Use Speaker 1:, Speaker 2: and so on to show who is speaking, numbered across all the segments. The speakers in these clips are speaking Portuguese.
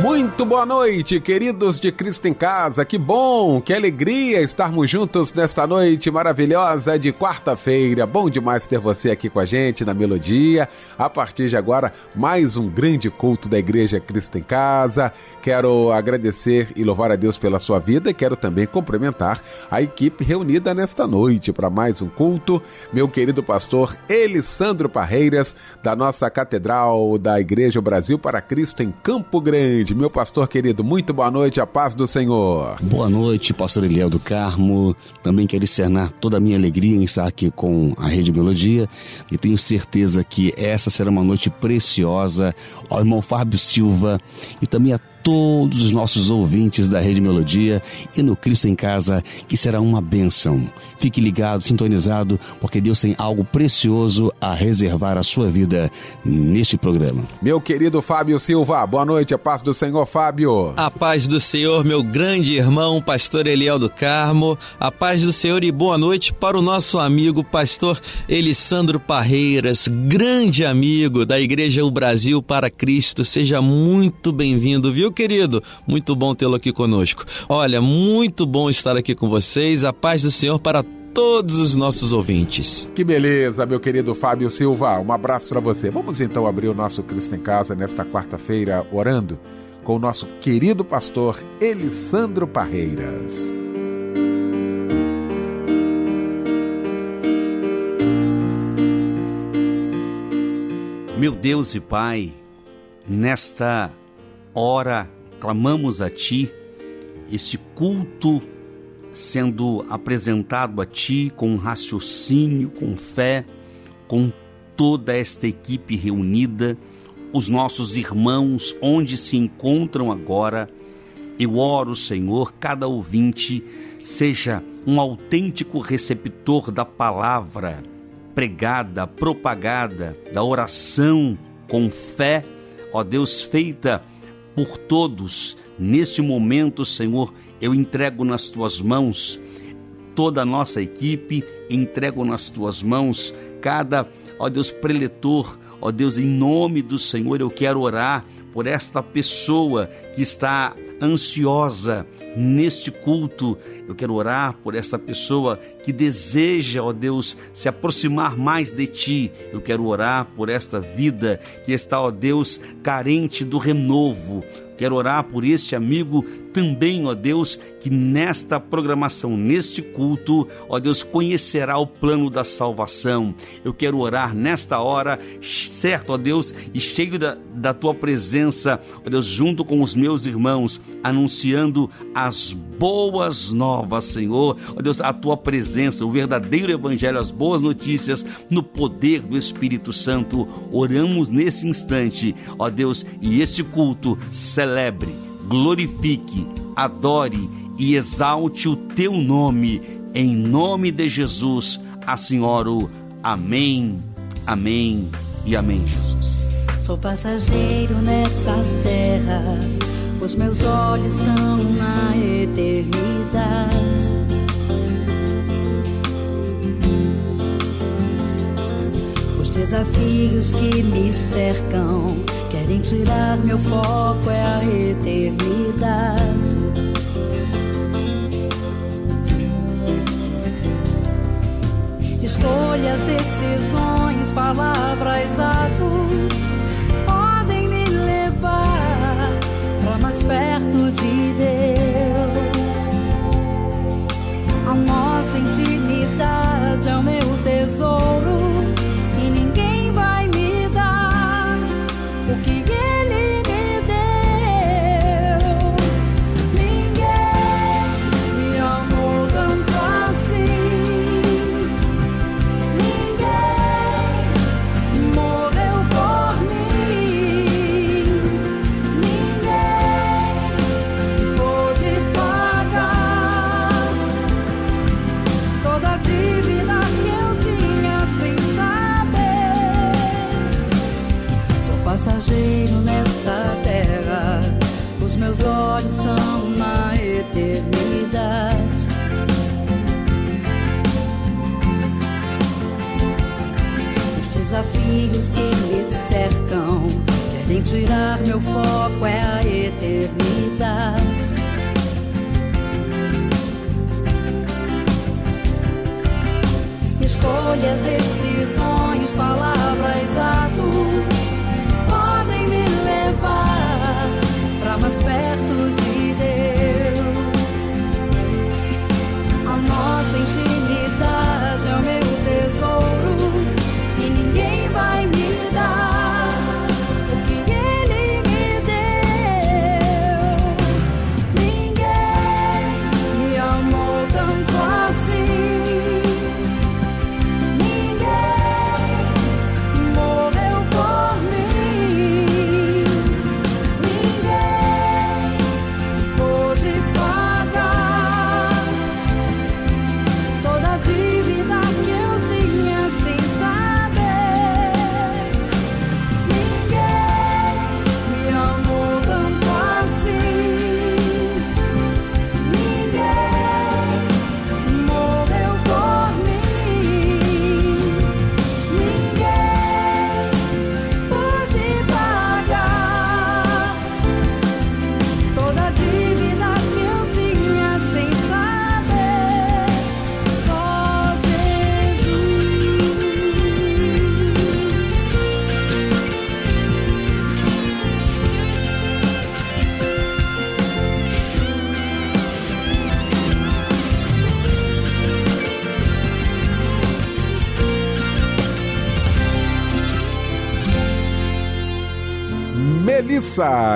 Speaker 1: Muito boa noite, queridos de Cristo em Casa. Que bom, que alegria estarmos juntos nesta noite maravilhosa de quarta-feira. Bom demais ter você aqui com a gente na Melodia. A partir de agora, mais um grande culto da Igreja Cristo em Casa. Quero agradecer e louvar a Deus pela sua vida e quero também cumprimentar a equipe reunida nesta noite para mais um culto. Meu querido pastor Elisandro Parreiras, da nossa Catedral da Igreja Brasil para Cristo em Campo Grande meu pastor querido. Muito boa noite, a paz do Senhor.
Speaker 2: Boa noite, pastor Eliel do Carmo. Também quero externar toda a minha alegria em estar aqui com a Rede Melodia e tenho certeza que essa será uma noite preciosa ao irmão Fábio Silva e também a todos os nossos ouvintes da Rede Melodia e no Cristo em Casa, que será uma bênção. Fique ligado, sintonizado, porque Deus tem algo precioso a reservar à sua vida neste programa.
Speaker 1: Meu querido Fábio Silva, boa noite, a paz do Senhor, Fábio.
Speaker 3: A paz do Senhor, meu grande irmão, pastor Eliel do Carmo. A paz do Senhor e boa noite para o nosso amigo, pastor Elisandro Parreiras, grande amigo da Igreja O Brasil para Cristo. Seja muito bem-vindo, viu? Meu querido, muito bom tê-lo aqui conosco. Olha, muito bom estar aqui com vocês. A paz do Senhor para todos os nossos ouvintes.
Speaker 1: Que beleza, meu querido Fábio Silva. Um abraço para você. Vamos então abrir o nosso Cristo em Casa nesta quarta-feira orando com o nosso querido pastor Elisandro Parreiras.
Speaker 2: Meu Deus e Pai, nesta ora clamamos a Ti, este culto sendo apresentado a Ti com raciocínio, com fé, com toda esta equipe reunida, os nossos irmãos onde se encontram agora. Eu oro, Senhor, cada ouvinte seja um autêntico receptor da palavra pregada, propagada, da oração com fé, ó Deus, feita por todos. Neste momento, Senhor, eu entrego nas tuas mãos toda a nossa equipe, entrego nas tuas mãos cada, ó Deus, preletor, ó Deus, em nome do Senhor, eu quero orar por esta pessoa que está ansiosa neste culto. Eu quero orar por essa pessoa que deseja, ó Deus, se aproximar mais de ti. Eu quero orar por esta vida que está, ó Deus, carente do renovo. Quero orar por este amigo também, ó Deus, que nesta programação, neste culto, ó Deus, conhecerá o plano da salvação. Eu quero orar nesta hora, certo, ó Deus, e cheio da, da tua presença, ó Deus, junto com os meus irmãos, anunciando as boas novas, Senhor, ó Deus, a tua presença, o verdadeiro evangelho, as boas notícias, no poder do Espírito Santo. Oramos nesse instante, ó Deus, e este culto celebre, glorifique, adore e exalte o teu nome, em nome de Jesus, assim oro. Amém, amém e amém, Jesus.
Speaker 4: Sou passageiro nessa terra, os meus olhos estão na eternidade. Os desafios que me cercam querem tirar meu foco, é a eternidade. Escolhas, decisões, palavras, atos podem me levar para mais perto de Deus. A nossa intimidade é o meu tesouro tirar meu foco, é a eternidade.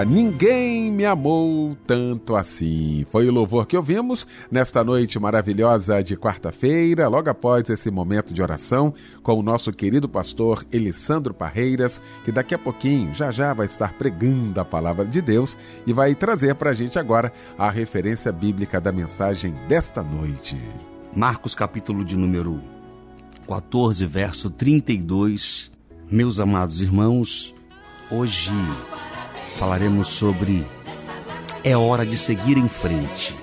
Speaker 4: Ninguém me amou tanto assim.
Speaker 1: Foi o louvor que ouvimos nesta noite maravilhosa de quarta-feira, logo após esse momento de oração com o nosso querido pastor Elisandro Parreiras, que daqui a pouquinho, já já, vai estar pregando a palavra de Deus e vai trazer para a gente agora a referência bíblica da mensagem desta noite.
Speaker 2: Marcos capítulo de número 14, verso 32. Meus amados irmãos, hoje falaremos sobre é hora de seguir em frente.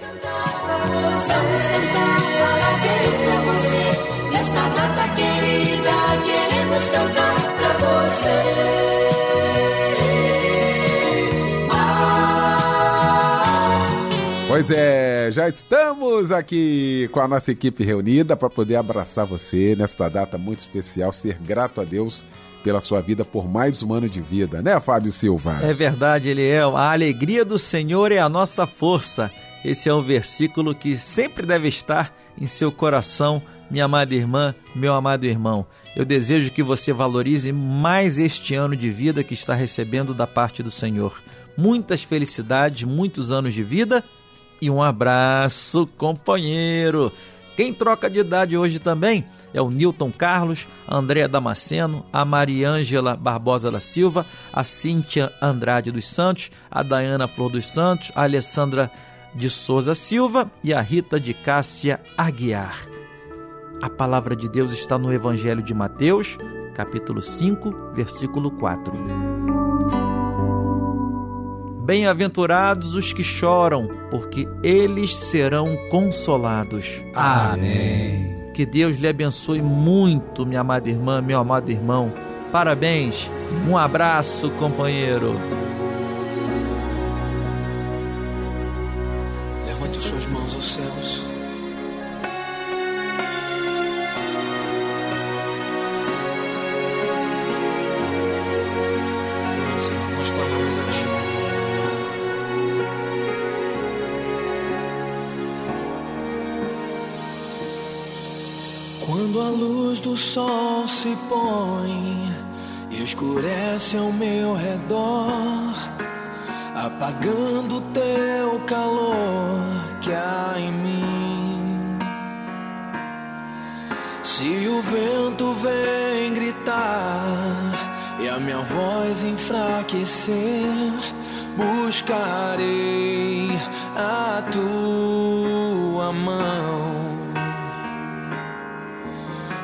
Speaker 1: Pois é, já estamos aqui com a nossa equipe reunida para poder abraçar você nesta data muito especial, ser grato a Deus pela sua vida por mais um ano de vida, né, Fábio Silva?
Speaker 3: É verdade, Eliel. A alegria do Senhor é a nossa força. Esse é um versículo que sempre deve estar em seu coração, minha amada irmã, meu amado irmão. Eu desejo que você valorize mais este ano de vida que está recebendo da parte do Senhor. Muitas felicidades, muitos anos de vida e um abraço, companheiro. Quem troca de idade hoje também é o Newton Carlos, a Andréa Damasceno, a Mariângela Barbosa da Silva, a Cíntia Andrade dos Santos, a Dayana Flor dos Santos, a Alessandra de Souza Silva e a Rita de Cássia Aguiar. A palavra de Deus está no Evangelho de Mateus, capítulo 5, versículo 4. Bem-aventurados os que choram, porque eles serão consolados.
Speaker 5: Amém.
Speaker 3: Que Deus lhe abençoe muito, minha amada irmã, meu amado irmão. Parabéns, um abraço, companheiro.
Speaker 5: Apagando o teu calor que há em mim. Se o vento vem gritar e a minha voz enfraquecer, buscarei a tua mão.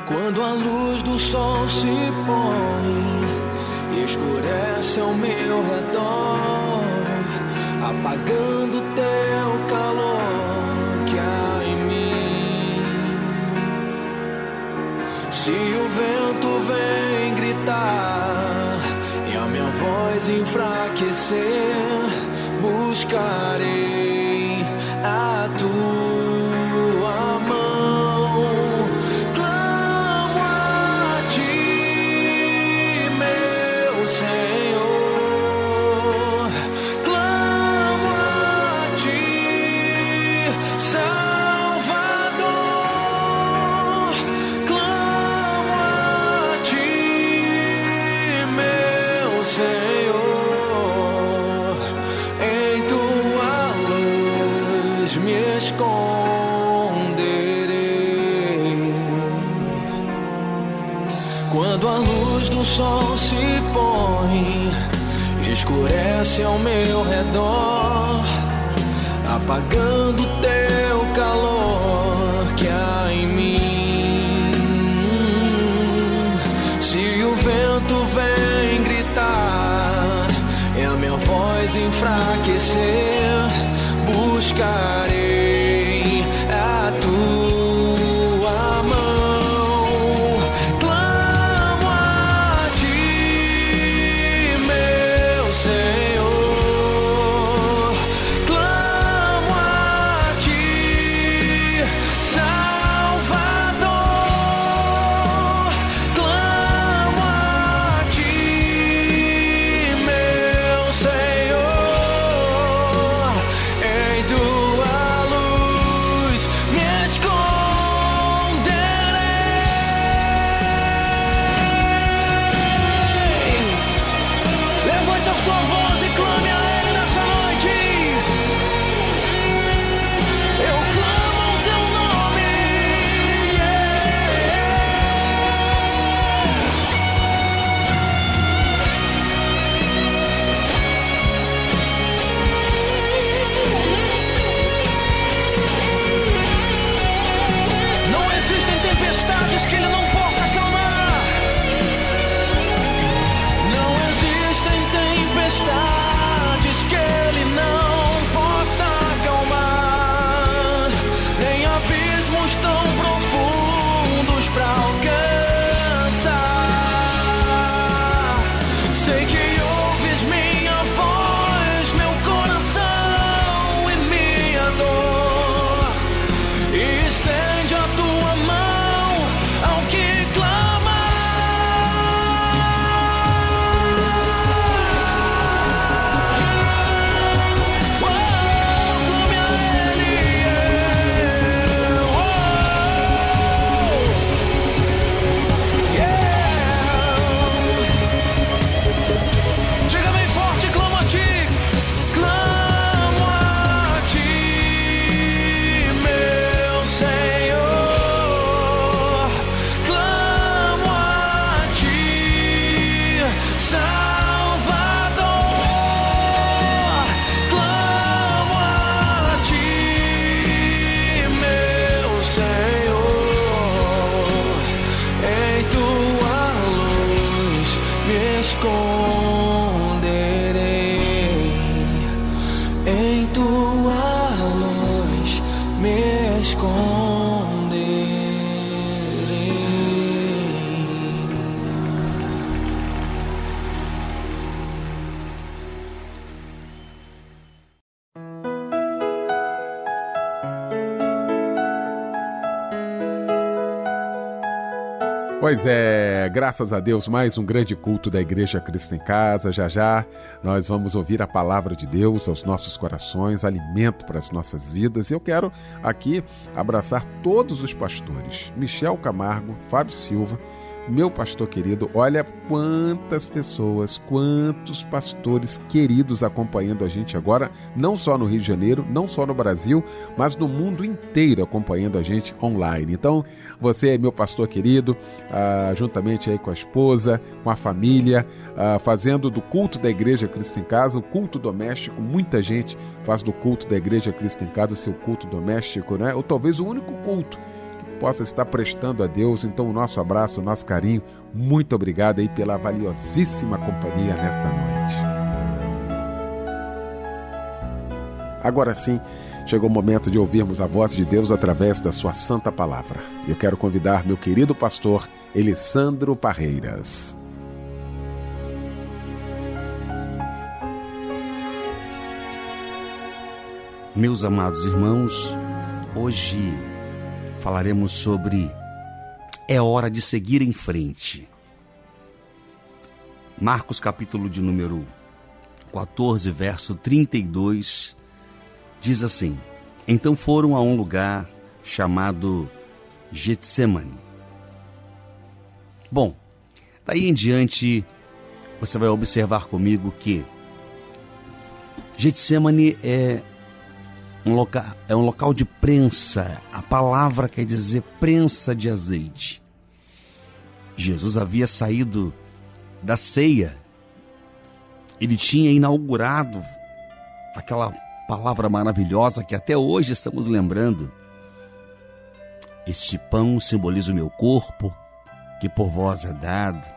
Speaker 5: Quando a luz do sol se põe, escurece ao meu redor, apagando teu calor que há em mim. Se o vento vem gritar e a minha voz enfraquecer, buscarei
Speaker 1: Pois é, graças a Deus, mais um grande culto da Igreja Cristo em Casa. Já já nós vamos ouvir a palavra de Deus aos nossos corações, alimento para as nossas vidas. Eu quero aqui abraçar todos os pastores: Michel Camargo, Fábio Silva, meu pastor querido. Olha quantas pessoas, quantos pastores queridos acompanhando a gente agora, não só no Rio de Janeiro, não só no Brasil, mas no mundo inteiro acompanhando a gente online. Então, você é meu pastor querido, ah, juntamente aí com a esposa, com a família, ah, fazendo do culto da Igreja Cristo em Casa, o culto doméstico. Muita gente faz do culto da Igreja Cristo em Casa o seu culto doméstico, né? Ou talvez o único culto possa estar prestando a Deus. Então, o nosso abraço, o nosso carinho. Muito obrigado aí pela valiosíssima companhia nesta noite. Agora sim, chegou o momento de ouvirmos a voz de Deus através da sua santa palavra. Eu quero convidar meu querido pastor Elisandro Parreiras.
Speaker 2: Meus amados irmãos, hoje falaremos sobre é hora de seguir em frente. Marcos capítulo de número 14, verso 32 diz assim: Então foram a um lugar chamado Getsemane. Bom, daí em diante você vai observar comigo que Getsemane é um local, é um local de prensa. A palavra quer dizer prensa de azeite. Jesus havia saído da ceia. Ele tinha inaugurado aquela palavra maravilhosa que até hoje estamos lembrando. Este pão simboliza o meu corpo, que por vós é dado.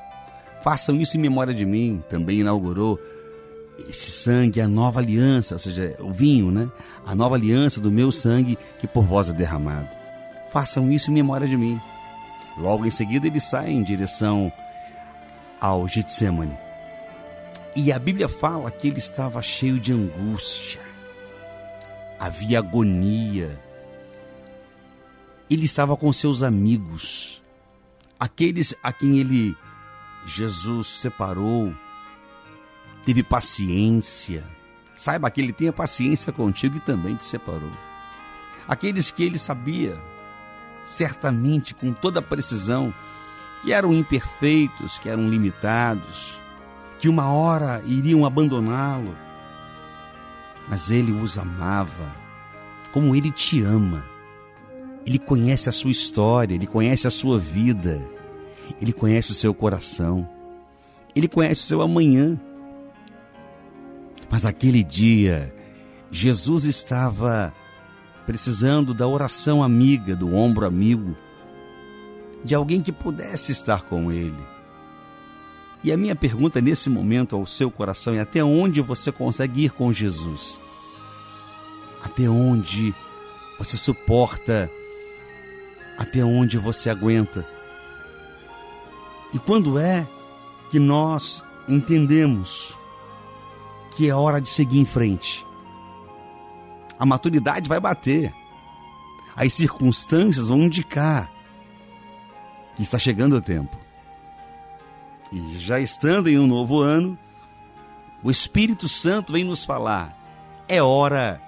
Speaker 2: Façam isso em memória de mim. Também inaugurou esse sangue, a nova aliança, ou seja, o vinho, né? A nova aliança do meu sangue que por vós é derramado. Façam isso em memória de mim. Logo em seguida ele sai em direção ao Getsemane. E a Bíblia fala que ele estava cheio de angústia. Havia agonia. Ele estava com seus amigos, aqueles a quem ele Jesus separou teve paciência. Saiba que ele tenha paciência contigo e também te separou. Aqueles que ele sabia, certamente com toda precisão, que eram imperfeitos, que eram limitados, que uma hora iriam abandoná-lo, mas ele os amava, como ele te ama. Ele conhece a sua história, ele conhece a sua vida, ele conhece o seu coração, ele conhece o seu amanhã. Mas aquele dia, Jesus estava precisando da oração amiga, do ombro amigo, de alguém que pudesse estar com ele. E a minha pergunta nesse momento ao seu coração é: até onde você consegue ir com Jesus? Até onde você suporta? Até onde você aguenta? E quando é que nós entendemos que é hora de seguir em frente. A maturidade vai bater. As circunstâncias vão indicar que está chegando o tempo. E já estando em um novo ano, o Espírito Santo vem nos falar: é hora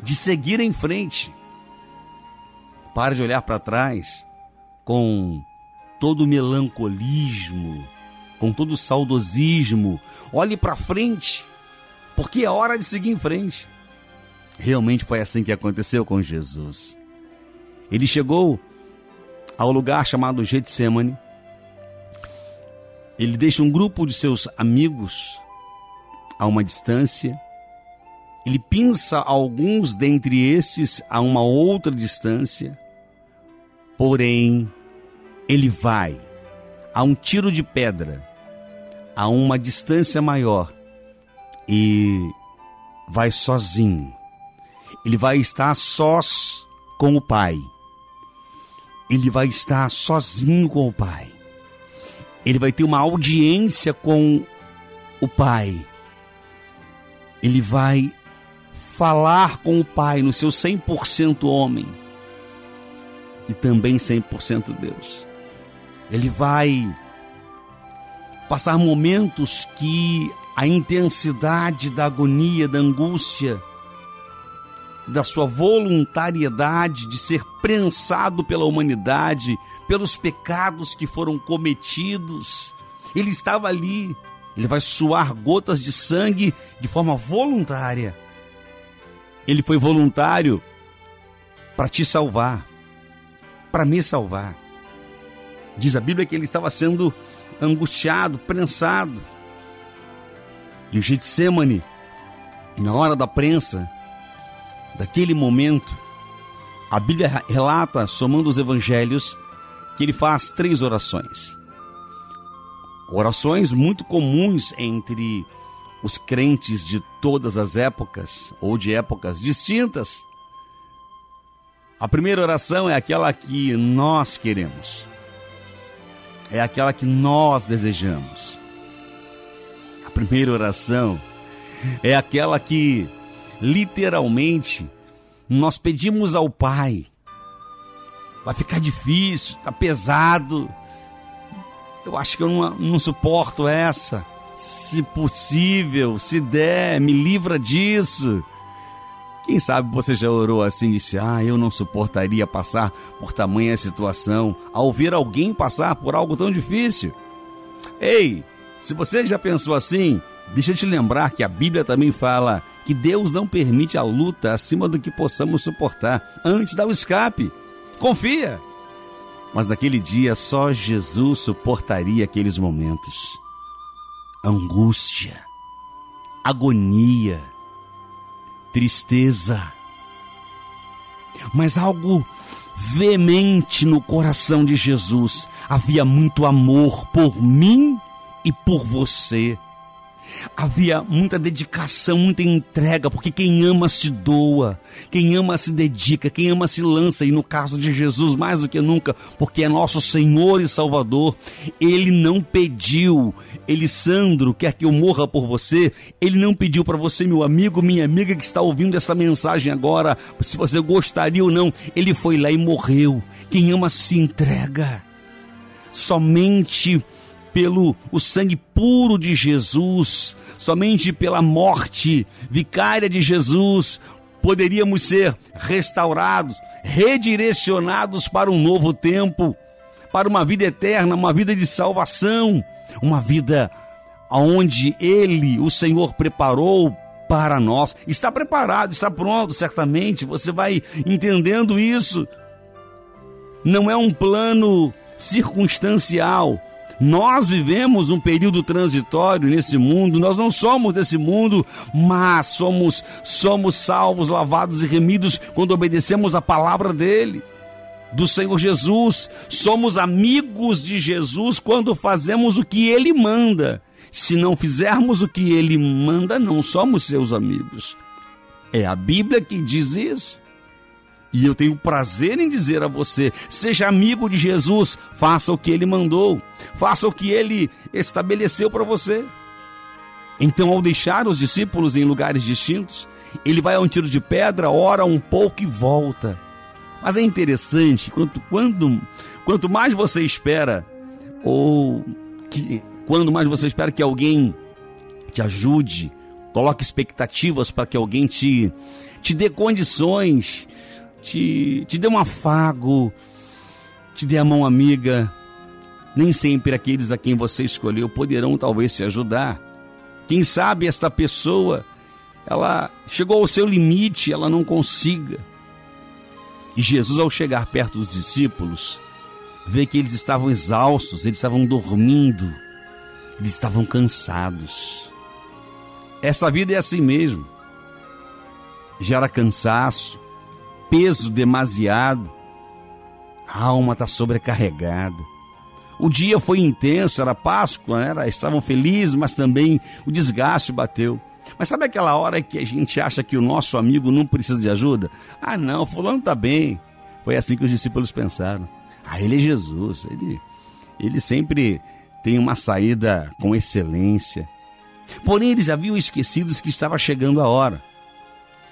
Speaker 2: de seguir em frente. Pare de olhar para trás com todo o melancolismo, com todo o saudosismo. Olhe para frente porque é hora de seguir em frente. Realmente foi assim que aconteceu com Jesus. Ele chegou ao lugar chamado Getsemane. Ele deixa um grupo de seus amigos a uma distância. Ele pinça alguns dentre estes a uma outra distância. Porém, ele vai a um tiro de pedra, a uma distância maior, e vai sozinho. Ele vai estar sós com o Pai. Ele vai estar sozinho com o Pai. Ele vai ter uma audiência com o Pai. Ele vai falar com o Pai no seu 100% homem e também 100% Deus. Ele vai passar momentos que a intensidade da agonia, da angústia, da sua voluntariedade de ser prensado pela humanidade, pelos pecados que foram cometidos. Ele estava ali, ele vai suar gotas de sangue de forma voluntária. Ele foi voluntário para te salvar, para me salvar. Diz a Bíblia que ele estava sendo angustiado, prensado e o Getsemane, na hora da prensa, daquele momento, a Bíblia relata, somando os evangelhos, que ele faz três orações. Orações muito comuns entre os crentes de todas as épocas ou de épocas distintas. A primeira oração é aquela que nós queremos, é aquela que nós desejamos. Primeira oração é aquela que literalmente nós pedimos ao Pai. Vai ficar difícil, tá pesado. Eu acho que eu não, não suporto essa. Se possível, se der, me livra disso. Quem sabe você já orou assim e disse: Ah, eu não suportaria passar por tamanha situação ao ver alguém passar por algo tão difícil. Ei, se você já pensou assim, deixa eu te lembrar que a Bíblia também fala que Deus não permite a luta acima do que possamos suportar. Antes o escape. Confia. Mas naquele dia só Jesus suportaria aqueles momentos angústia, agonia, tristeza, mas algo veemente no coração de Jesus. Havia muito amor por mim e por você. Havia muita dedicação, muita entrega, porque quem ama se doa, quem ama se dedica, quem ama se lança, e no caso de Jesus, mais do que nunca, porque é nosso Senhor e Salvador, ele não pediu, Elisandro, quer que eu morra por você, ele não pediu para você, meu amigo, minha amiga que está ouvindo essa mensagem agora, se você gostaria ou não, ele foi lá e morreu. Quem ama se entrega. Somente pelo o sangue puro de Jesus, somente pela morte vicária de Jesus, poderíamos ser restaurados, redirecionados para um novo tempo, para uma vida eterna, uma vida de salvação, uma vida onde Ele, o Senhor, preparou para nós. Está preparado, está pronto, certamente. Você vai entendendo isso. Não é um plano circunstancial, nós vivemos um período transitório nesse mundo, nós não somos desse mundo, mas somos somos salvos, lavados e remidos quando obedecemos a palavra dele. Do Senhor Jesus, somos amigos de Jesus quando fazemos o que ele manda. Se não fizermos o que ele manda, não somos seus amigos. É a Bíblia que diz isso. E eu tenho prazer em dizer a você: seja amigo de Jesus, faça o que ele mandou, faça o que ele estabeleceu para você. Então, ao deixar os discípulos em lugares distintos, ele vai a um tiro de pedra, ora um pouco e volta. Mas é interessante, quanto, quando, quanto mais você espera, ou que, quando mais você espera que alguém te ajude, coloque expectativas para que alguém te, te dê condições te, te dê um afago, te dê a mão amiga. Nem sempre aqueles a quem você escolheu poderão talvez te ajudar. Quem sabe esta pessoa, ela chegou ao seu limite, ela não consiga. E Jesus, ao chegar perto dos discípulos, vê que eles estavam exaustos, eles estavam dormindo, eles estavam cansados. Essa vida é assim mesmo. Gera cansaço, peso demasiado, a alma está sobrecarregada. O dia foi intenso, era Páscoa, era, estavam felizes, mas também o desgaste bateu. Mas sabe aquela hora que a gente acha que o nosso amigo não precisa de ajuda? Ah, não, fulano está bem. Foi assim que os discípulos pensaram. Ah, ele é Jesus, ele, ele sempre tem uma saída com excelência. Porém, eles haviam esquecido que estava chegando a hora,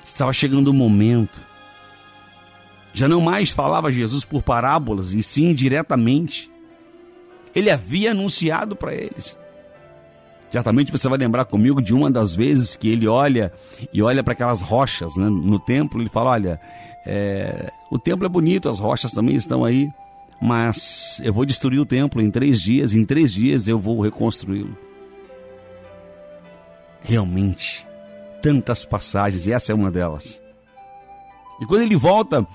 Speaker 2: estava chegando o momento. Já não mais falava Jesus por parábolas, e sim diretamente. Ele havia anunciado para eles. Certamente você vai lembrar comigo de uma das vezes que ele olha e olha para aquelas rochas né, no templo. Ele fala: Olha, é, o templo é bonito, as rochas também estão aí, mas eu vou destruir o templo em três dias. Em três dias eu vou reconstruí-lo. Realmente, tantas passagens, e essa é uma delas. E quando ele volta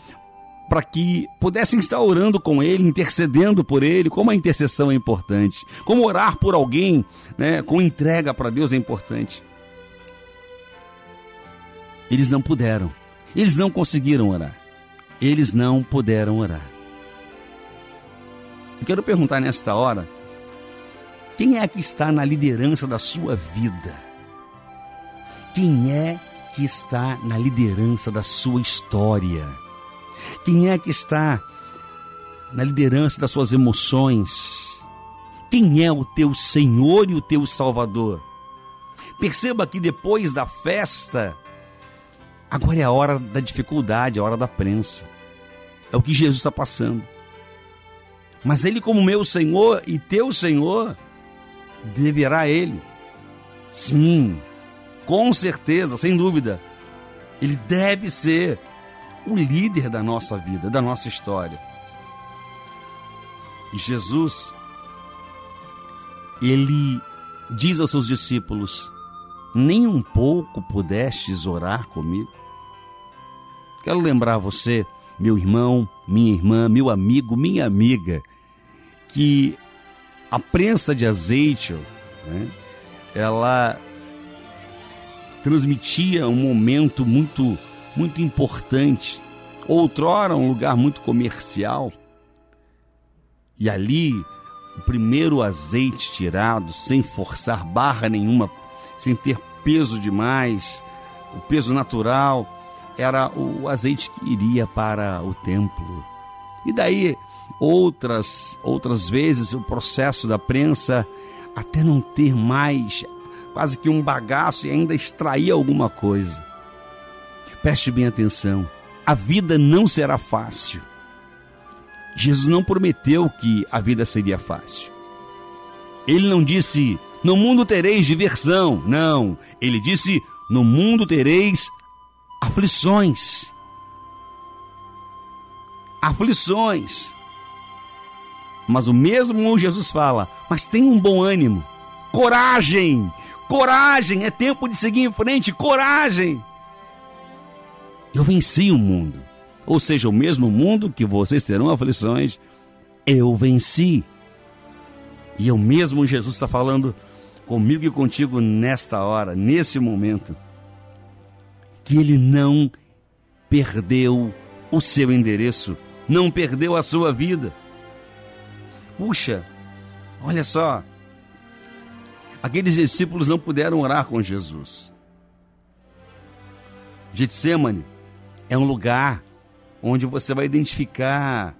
Speaker 2: para que pudessem estar orando com ele, intercedendo por ele, como a intercessão é importante, como orar por alguém né, com entrega para Deus é importante. Eles não puderam, eles não conseguiram orar, eles não puderam orar. Eu quero perguntar nesta hora: quem é que está na liderança da sua vida? Quem é que está na liderança da sua história? Quem é que está na liderança das suas emoções? Quem é o teu Senhor e o teu Salvador? Perceba que depois da festa, agora é a hora da dificuldade, a hora da prensa. É o que Jesus está passando. Mas Ele, como meu Senhor e teu Senhor, deverá Ele. Sim, com certeza, sem dúvida, Ele deve ser o líder da nossa vida, da nossa história. E Jesus, Ele diz aos seus discípulos: Nem um pouco pudestes orar comigo? Quero lembrar você, meu irmão, minha irmã, meu amigo, minha amiga, que a prensa de azeite, né, ela transmitia um momento muito, muito importante. Outrora, um lugar muito comercial. E ali, o primeiro azeite tirado, sem forçar barra nenhuma, sem ter peso demais, o peso natural, era o azeite que iria para o templo. E daí, outras, outras vezes, o processo da prensa, até não ter mais quase que um bagaço e ainda extrair alguma coisa. Preste bem atenção: a vida não será fácil. Jesus não prometeu que a vida seria fácil. Ele não disse, no mundo tereis diversão. Não. Ele disse, no mundo tereis aflições. Aflições. Mas o mesmo Jesus fala, mas tem um bom ânimo, coragem, Coragem, é tempo de seguir em frente, coragem. Eu venci o mundo. Ou seja, o mesmo mundo que vocês terão aflições, eu venci. E o mesmo Jesus está falando comigo e contigo nesta hora, nesse momento, que ele não perdeu o seu endereço, não perdeu a sua vida. Puxa, olha só, Aqueles discípulos não puderam orar com Jesus. Getsemane é um lugar onde você vai identificar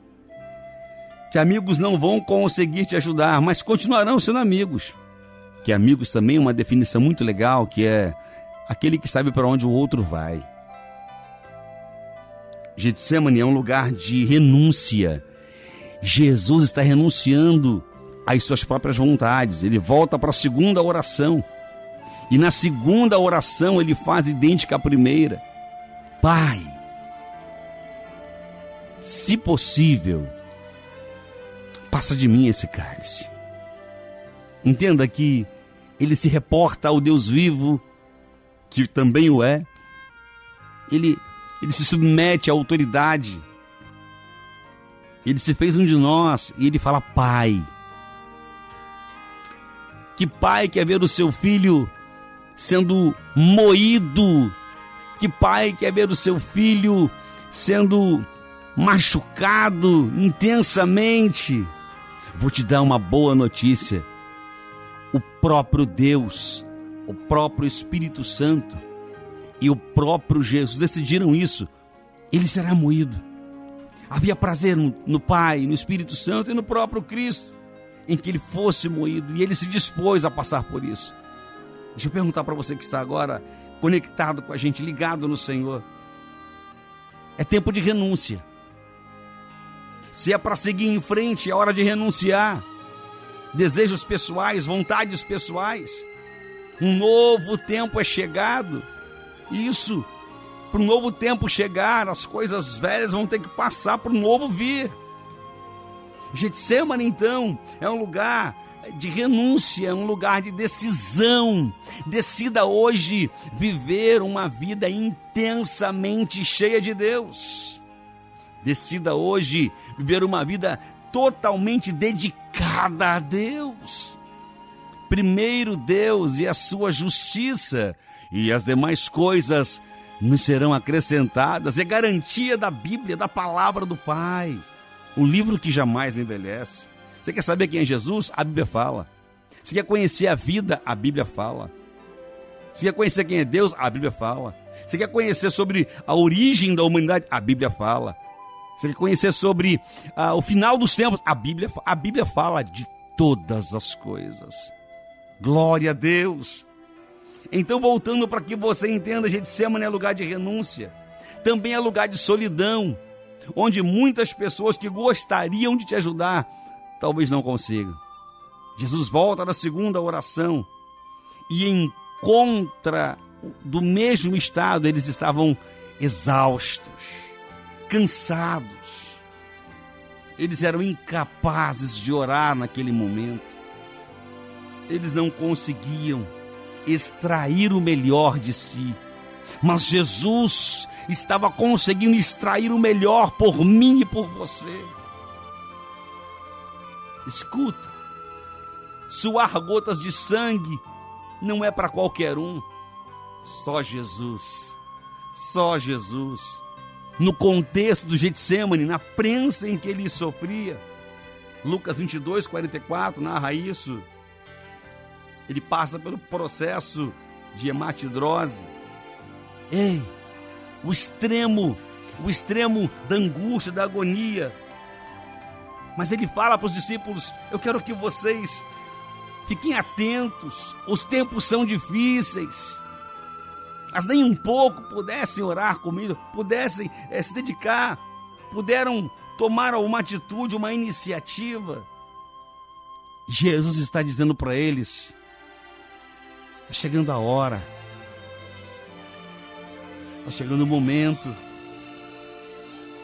Speaker 2: que amigos não vão conseguir te ajudar, mas continuarão sendo amigos. Que amigos também é uma definição muito legal, que é aquele que sabe para onde o outro vai. Getsemane é um lugar de renúncia. Jesus está renunciando às suas próprias vontades. Ele volta para a segunda oração. E na segunda oração ele faz idêntica à primeira: Pai, se possível, passa de mim esse cálice. Entenda que ele se reporta ao Deus vivo, que também o é. Ele, ele se submete à autoridade. Ele se fez um de nós e ele fala: Pai. Que pai quer ver o seu filho sendo moído? Que pai quer ver o seu filho sendo machucado intensamente? Vou te dar uma boa notícia. O próprio Deus, o próprio Espírito Santo e o próprio Jesus decidiram isso. Ele será moído. Havia prazer no, Pai, no Espírito Santo e no próprio Cristo em que ele fosse moído e ele se dispôs a passar por isso. Deixa eu perguntar para você que está agora conectado com a gente, ligado no Senhor. É tempo de renúncia. Se é para seguir em frente, é hora de renunciar. Desejos pessoais, vontades pessoais. Um novo tempo é chegado. Isso, para um novo tempo chegar, as coisas velhas vão ter que passar para o novo vir. Getsemane, então, é um lugar de renúncia, é um lugar de decisão. Decida hoje viver uma vida intensamente cheia de Deus. Decida hoje viver uma vida totalmente dedicada a Deus. Primeiro Deus e a sua justiça, e as demais coisas nos serão acrescentadas. É garantia da Bíblia, da palavra do Pai um livro que jamais envelhece. Você quer saber quem é Jesus? A Bíblia fala. Você quer conhecer a vida? A Bíblia fala. Você quer conhecer quem é Deus? A Bíblia fala. Você quer conhecer sobre a origem da humanidade? A Bíblia fala. Você quer conhecer sobre ah, o final dos tempos? A Bíblia, a Bíblia fala de todas as coisas. Glória a Deus. Então, voltando para que você entenda, Getsemane é lugar de renúncia, também é lugar de solidão, onde muitas pessoas que gostariam de te ajudar, talvez não consigam. Jesus volta na segunda oração e encontra do mesmo estado, eles estavam exaustos, cansados. Eles eram incapazes de orar naquele momento. Eles não conseguiam extrair o melhor de si. Mas Jesus estava conseguindo extrair o melhor por mim e por você. Escuta, suar gotas de sangue não é para qualquer um. Só Jesus. Só Jesus. No contexto do Getsemane, na prensa em que ele sofria. Lucas 22, 44 narra isso. Ele passa pelo processo de hematidrose. Ei, o extremo, o extremo da angústia, da agonia. Mas ele fala para os discípulos: Eu quero que vocês fiquem atentos, os tempos são difíceis mas nem um pouco pudessem orar comigo, pudessem é, se dedicar, puderam tomar uma atitude, uma iniciativa. Jesus está dizendo para eles: está chegando a hora, está chegando o momento.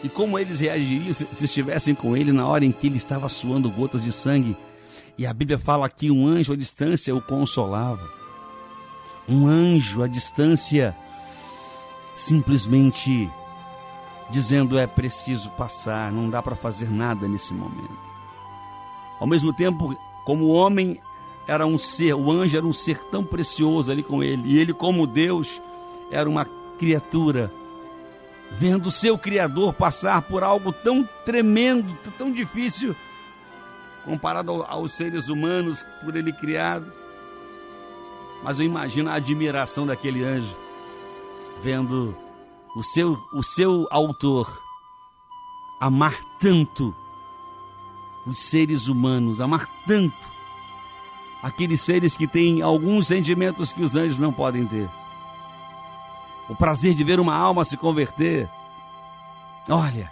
Speaker 2: E como eles reagiriam se, se estivessem com ele na hora em que ele estava suando gotas de sangue? E a Bíblia fala que um anjo à distância o consolava um anjo à distância, simplesmente dizendo é preciso passar, não dá para fazer nada nesse momento. Ao mesmo tempo, como o homem era um ser, o anjo era um ser tão precioso ali com ele, e ele, como Deus, era uma criatura, vendo o seu Criador passar por algo tão tremendo, tão difícil, comparado aos seres humanos por ele criado. Mas eu imagino a admiração daquele anjo vendo o seu, o seu autor amar tanto os seres humanos, amar tanto aqueles seres que têm alguns sentimentos que os anjos não podem ter. O prazer de ver uma alma se converter. Olha,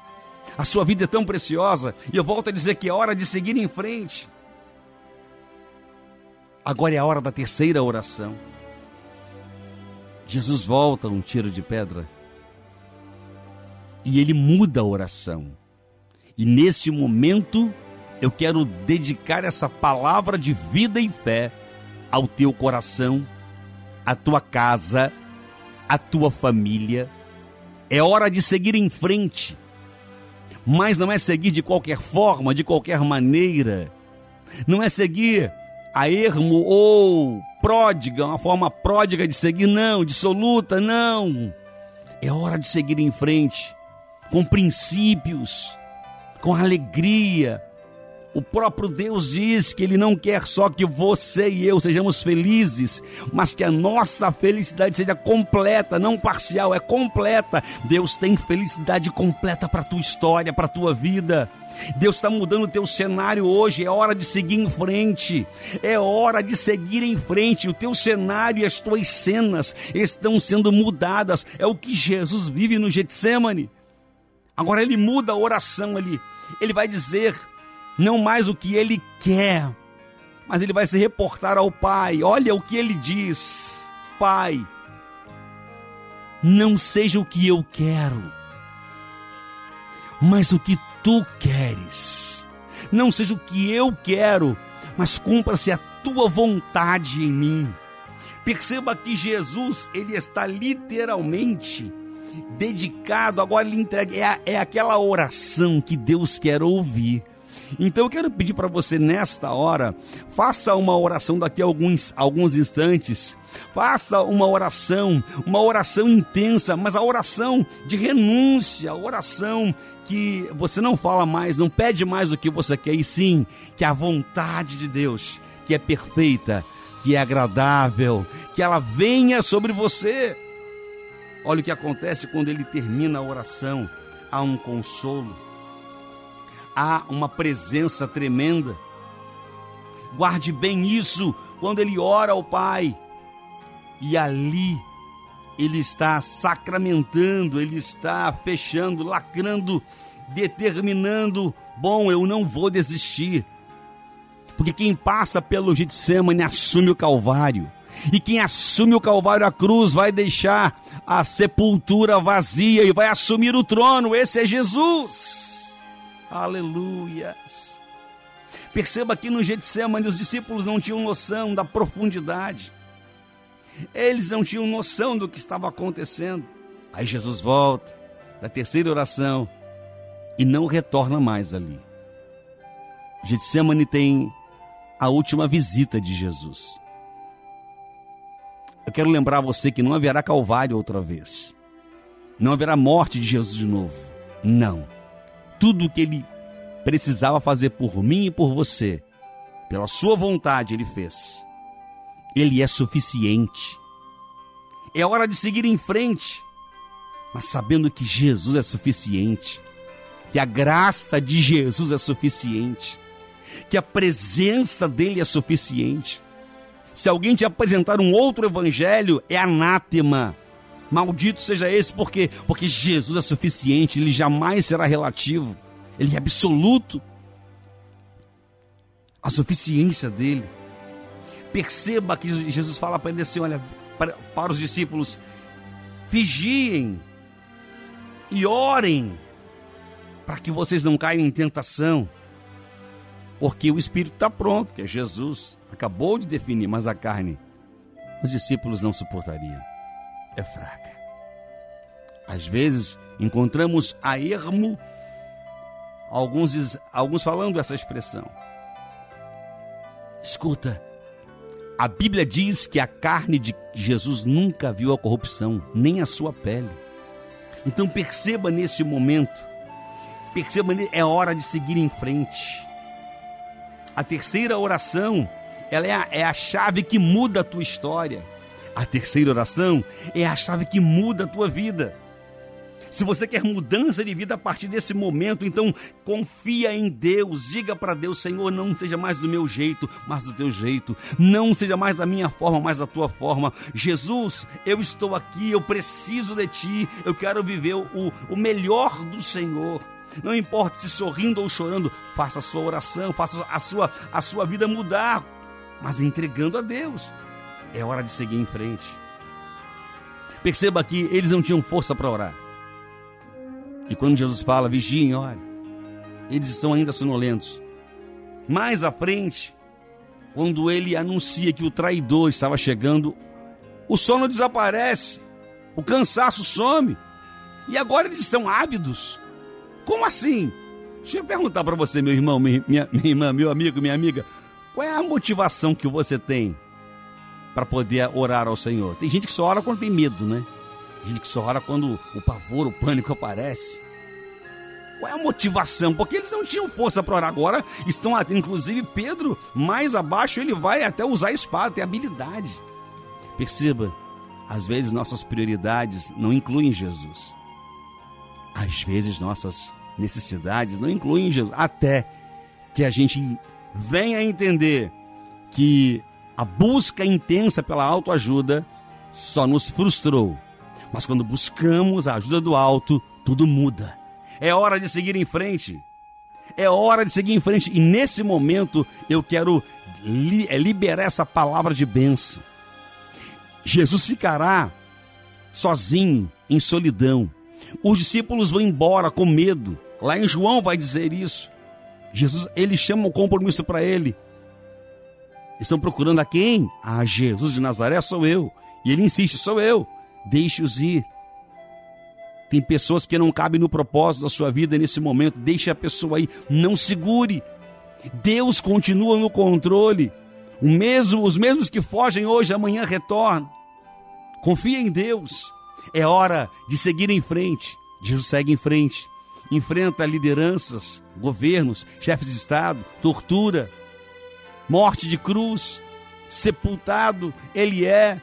Speaker 2: a sua vida é tão preciosa e eu volto a dizer que é hora de seguir em frente. Agora é a hora da terceira oração. Jesus volta um tiro de pedra e ele muda a oração. E nesse momento eu quero dedicar essa palavra de vida e fé ao teu coração, à tua casa, à tua família. É hora de seguir em frente. Mas não é seguir de qualquer forma, de qualquer maneira. Não é seguir a ermo ou pródiga, uma forma pródiga de seguir, não, dissoluta, não. É hora de seguir em frente, com princípios, com alegria. O próprio Deus diz que Ele não quer só que você e eu sejamos felizes, mas que a nossa felicidade seja completa, não parcial, é completa. Deus tem felicidade completa para a tua história, para a tua vida. Deus está mudando o teu cenário hoje, é hora de seguir em frente, é hora de seguir em frente. O teu cenário e as tuas cenas estão sendo mudadas, é o que Jesus vive no Getsemane. Agora ele muda a oração ali, ele vai dizer não mais o que ele quer, mas ele vai se reportar ao Pai. Olha o que ele diz: Pai, não seja o que eu quero, mas o que tu queres. Não seja o que eu quero, mas cumpra-se a tua vontade em mim. Perceba que Jesus, ele está literalmente dedicado, agora ele entrega, é, é aquela oração que Deus quer ouvir. Então eu quero pedir para você nesta hora, faça uma oração daqui a alguns, alguns instantes. Faça uma oração, uma oração intensa, mas a oração de renúncia, a oração que você não fala mais, não pede mais o que você quer, e sim que a vontade de Deus, que é perfeita, que é agradável, que ela venha sobre você. Olha o que acontece quando ele termina a oração: há um consolo, há uma presença tremenda. Guarde bem isso quando ele ora ao Pai, e ali ele está sacramentando, ele está fechando, lacrando, determinando: bom, eu não vou desistir. Porque quem passa pelo Getsemane assume o Calvário. E quem assume o Calvário, a cruz, vai deixar a sepultura vazia e vai assumir o trono. Esse é Jesus. Aleluias. Perceba que no Getsemane os discípulos não tinham noção da profundidade. Eles não tinham noção do que estava acontecendo. Aí Jesus volta da terceira oração e não retorna mais ali. Getsemane tem a última visita de Jesus. Eu quero lembrar você que não haverá calvário outra vez. Não haverá morte de Jesus de novo. Não. Tudo o que ele precisava fazer por mim e por você, pela sua vontade, ele fez. Ele é suficiente. É hora de seguir em frente, mas sabendo que Jesus é suficiente, que a graça de Jesus é suficiente, que a presença dele é suficiente. Se alguém te apresentar um outro evangelho, é anátema. Maldito seja esse, porque porque Jesus é suficiente, ele jamais será relativo, ele é absoluto. A suficiência dele. Perceba que Jesus fala para ele assim: olha, para, para os discípulos, vigiem e orem para que vocês não caiam em tentação. Porque o espírito está pronto, que é Jesus. Acabou de definir, mas a carne, os discípulos não suportariam. É fraca. Às vezes encontramos a ermo alguns, alguns falando essa expressão. Escuta, a Bíblia diz que a carne de Jesus nunca viu a corrupção, nem a sua pele. Então perceba neste momento, perceba, é hora de seguir em frente. A terceira oração, ela é a, é a chave que muda a tua história. A terceira oração é a chave que muda a tua vida. Se você quer mudança de vida a partir desse momento, então confia em Deus. Diga para Deus, Senhor, não seja mais do meu jeito, mas do teu jeito. Não seja mais da minha forma, mas da tua forma. Jesus, eu estou aqui, eu preciso de ti. Eu quero viver o, o melhor do Senhor. Não importa se sorrindo ou chorando, faça a sua oração, faça a sua, a sua vida mudar, mas entregando a Deus. É hora de seguir em frente. Perceba que eles não tinham força para orar. E quando Jesus fala, vigiem, olhe, eles estão ainda sonolentos. Mais à frente, quando ele anuncia que o traidor estava chegando, o sono desaparece, o cansaço some, e agora eles estão ávidos. Como assim? Deixa eu perguntar para você, meu irmão, minha, minha, irmã, meu amigo, minha amiga, qual é a motivação que você tem para poder orar ao Senhor? Tem gente que só ora quando tem medo, né? Tem gente que só ora quando o pavor, o pânico aparece. Qual é a motivação? Porque eles não tinham força para orar agora. Estão, inclusive, Pedro, mais abaixo, ele vai até usar a espada, tem habilidade. Perceba, às vezes nossas prioridades não incluem Jesus. Às vezes nossas necessidades não incluem Jesus. Até que a gente venha a entender que a busca intensa pela autoajuda só nos frustrou. Mas quando buscamos a ajuda do alto, tudo muda. É hora de seguir em frente. É hora de seguir em frente. E nesse momento eu quero li é, liberar essa palavra de bênção. Jesus ficará sozinho, em solidão. Os discípulos vão embora com medo. Lá em João vai dizer isso. Jesus, ele chama um compromisso para ele. Estão procurando a quem? A Jesus de Nazaré sou eu. E ele insiste, sou eu. Deixe-os ir. Tem pessoas que não cabem no propósito da sua vida nesse momento. Deixe a pessoa aí, não segure. Deus continua no controle. O mesmo, os mesmos que fogem hoje, amanhã retornam. Confia em Deus. É hora de seguir em frente. Jesus segue em frente. Enfrenta lideranças, governos, chefes de Estado, tortura, morte de cruz. sepultado, ele é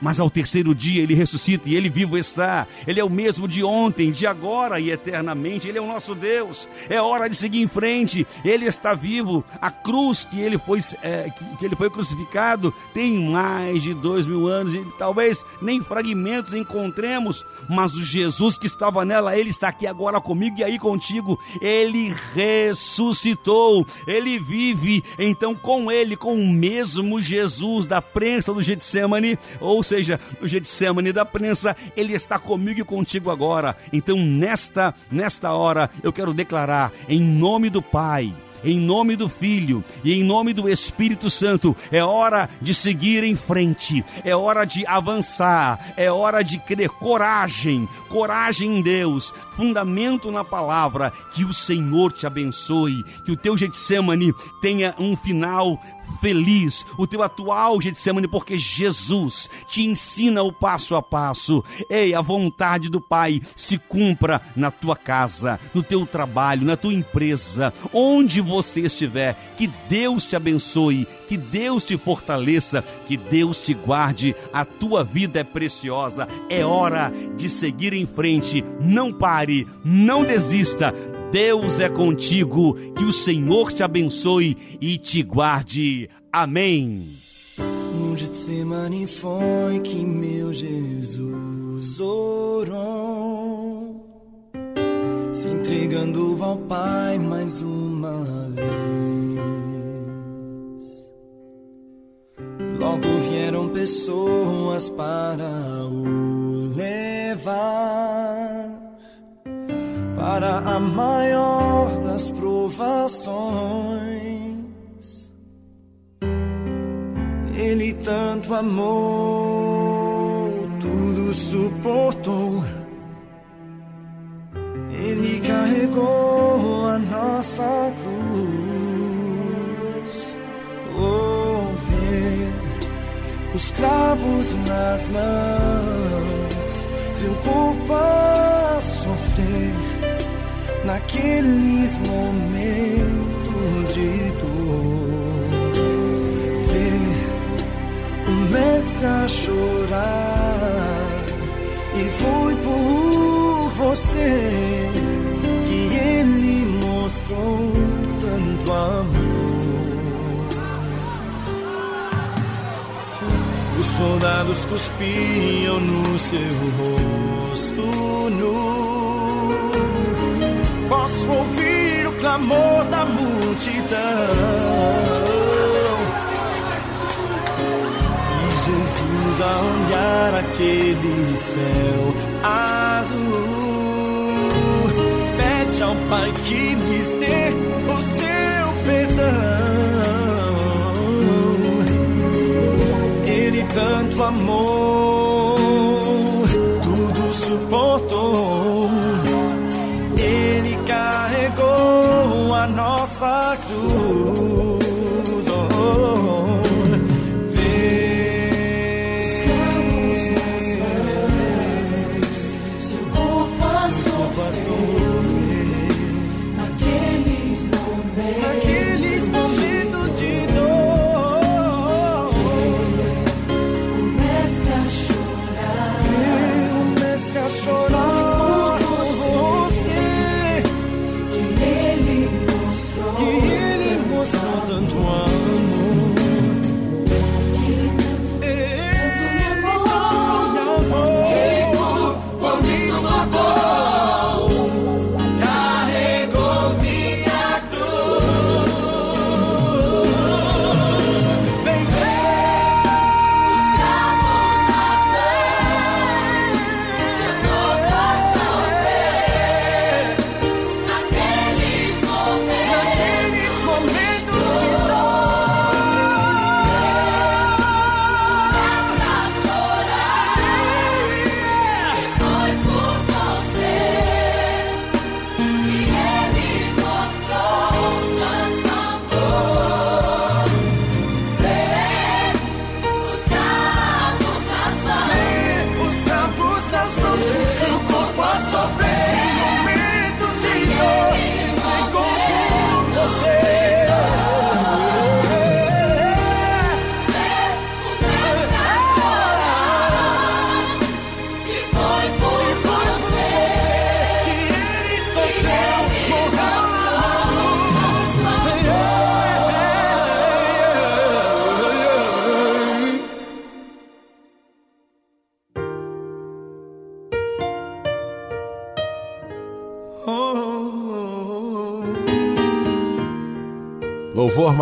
Speaker 2: mas ao terceiro dia ele ressuscita e ele vivo está. Ele é o mesmo de ontem, de agora e eternamente. Ele é o nosso Deus. É hora de seguir em frente. Ele está vivo. A cruz que ele foi, é, que, ele foi crucificado tem mais de dois mil anos e talvez nem fragmentos encontremos. Mas o Jesus que estava nela, ele está aqui agora comigo e aí contigo. Ele ressuscitou. Ele vive. Então, com ele, com o mesmo Jesus da prensa do Getsemane, ou seja, no Getsemane da prensa, ele está comigo e contigo agora. Então, nesta, nesta hora, eu quero declarar, em nome do Pai, em nome do Filho e em nome do Espírito Santo. É hora de seguir em frente, é hora de avançar, é hora de crer. Coragem, coragem em Deus, fundamento na palavra. Que o Senhor te abençoe, que o teu Getsemane tenha um final feliz o teu atual Getsemane, porque Jesus te ensina o passo a passo. Ei, a vontade do Pai se cumpra na tua casa, no teu trabalho, na tua empresa, onde você estiver. Que Deus te abençoe, que Deus te fortaleça, que Deus te guarde. A tua vida é preciosa. É hora de seguir em frente. Não pare, não desista Deus é contigo, que o Senhor te abençoe e te guarde. Amém.
Speaker 5: No Getsemane foi que meu Jesus orou, se entregando ao Pai mais uma vez. Logo vieram pessoas para o levar para a maior das provações. Ele tanto amou, tudo suportou. Ele carregou a nossa cruz. Ver os cravos nas mãos, seu corpo a sofrer naqueles momentos de dor. Ver o mestre a chorar e foi por você que ele mostrou tanto amor. Os soldados cuspiam no seu rosto nu posso ouvir o clamor da multidão. E Jesus a olhar aquele céu azul, pede ao Pai que lhes dê o seu perdão. Ele tanto amou, tudo suportou nossa cruz.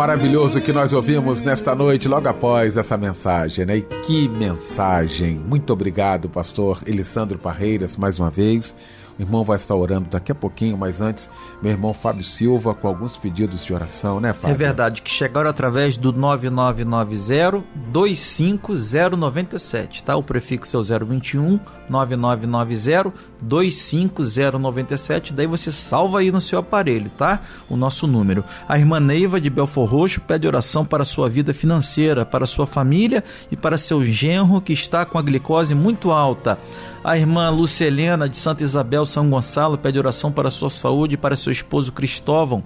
Speaker 1: Maravilhoso que nós ouvimos nesta noite, logo após essa mensagem, né? E que mensagem! Muito obrigado, pastor Elisandro Parreiras, mais uma vez. O irmão vai estar orando daqui a pouquinho, mas antes, meu irmão Fábio Silva com alguns pedidos de oração, né, Fábio?
Speaker 3: É verdade, que chegaram através do 9990-25097, tá? O prefixo é o 021 9990-25097. Daí você salva aí no seu aparelho, tá? O nosso número. A irmã Neiva de Belfor Roxo pede oração para sua vida financeira, para sua família e para seu genro que está com a glicose muito alta. A irmã Lucelena de Santa Isabel São Gonçalo pede oração para sua saúde e para seu esposo Cristóvão,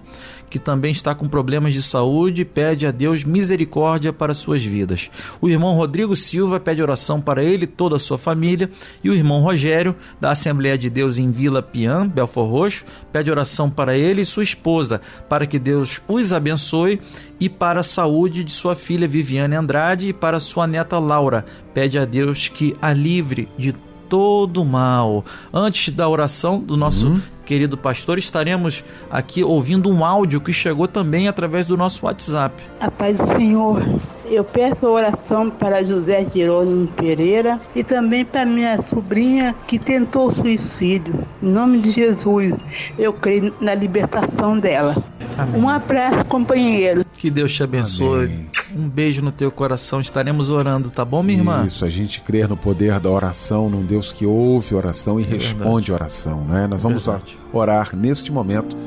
Speaker 3: que também está com problemas de saúde pede a Deus misericórdia para suas vidas. O irmão Rodrigo Silva pede oração para ele e toda a sua família. E o irmão Rogério, da Assembleia de Deus em Vila Pian, Belfor Roxo, pede oração para ele e sua esposa, para que Deus os abençoe e para a saúde de sua filha Viviane Andrade e para sua neta Laura. Pede a Deus que a livre de todo mal. Antes da oração do nosso
Speaker 1: Uhum.
Speaker 3: querido pastor, estaremos aqui ouvindo um áudio que chegou também através do nosso WhatsApp.
Speaker 6: A paz do Senhor. Eu peço oração para José Jerônimo Pereira e também para minha sobrinha que tentou suicídio. Em nome de Jesus, eu creio na libertação dela.
Speaker 3: Amém.
Speaker 6: Um abraço, companheiro.
Speaker 3: Que Deus te abençoe.
Speaker 1: Amém.
Speaker 3: Um beijo no teu coração. Estaremos orando, tá bom, minha irmã?
Speaker 1: Isso, a gente crer no poder da oração, num Deus que ouve oração e responde oração, né? Nós vamos
Speaker 3: Verdade.
Speaker 1: orar neste momento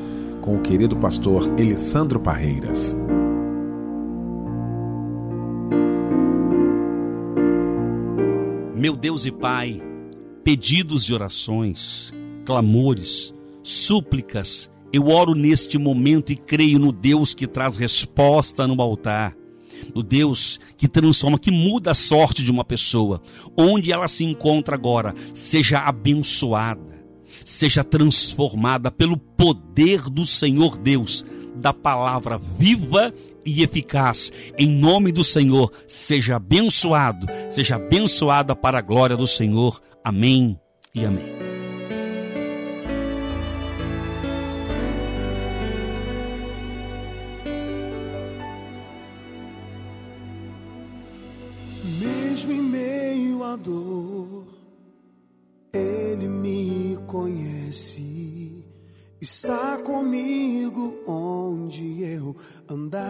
Speaker 1: com o querido pastor Elisandro Parreiras.
Speaker 2: Meu Deus e Pai, pedidos de orações, clamores, súplicas, eu oro neste momento e creio no Deus que traz resposta no altar. No Deus que transforma, que muda a sorte de uma pessoa. Onde ela se encontra agora, seja abençoada, seja transformada pelo poder do Senhor Deus, da palavra viva e eficaz. Em nome do Senhor, seja abençoado, seja abençoada para a glória do Senhor. Amém e amém.
Speaker 7: Onde eu andar.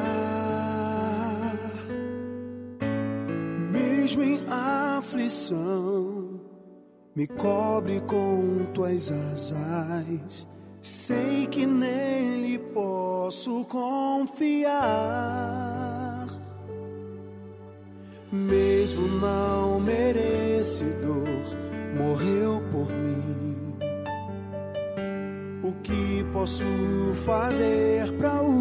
Speaker 7: Mesmo em aflição, me cobre com tuas asas. Sei que nele posso confiar mesmo não merecedor, morreu por mim. O que posso fazer para o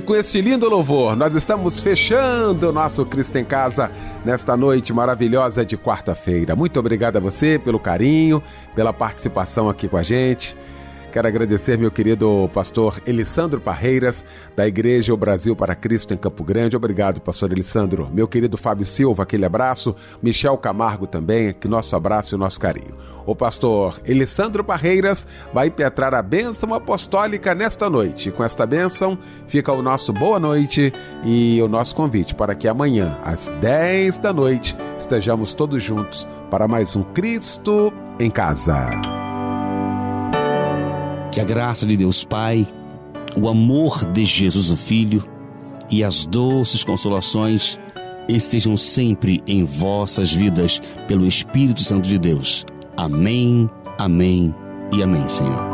Speaker 1: E com este lindo louvor, nós estamos fechando o nosso Cristo em Casa nesta noite maravilhosa de quarta-feira. Muito obrigado a você pelo carinho, pela participação aqui com a gente. Quero agradecer meu querido pastor Elisandro Parreiras, da Igreja O Brasil para Cristo em Campo Grande. Obrigado, pastor Elisandro. Meu querido Fábio Silva, aquele abraço. Michel Camargo também, que nosso abraço e nosso carinho. O pastor Elisandro Parreiras vai impetrar a bênção apostólica nesta noite. Com esta bênção fica o nosso boa noite e o nosso convite para que amanhã, às 10 da noite, estejamos todos juntos para mais um Cristo em Casa.
Speaker 4: Que a graça de Deus Pai, o amor de Jesus o Filho e as doces consolações estejam sempre em vossas vidas pelo Espírito Santo de Deus. Amém, amém e amém, Senhor.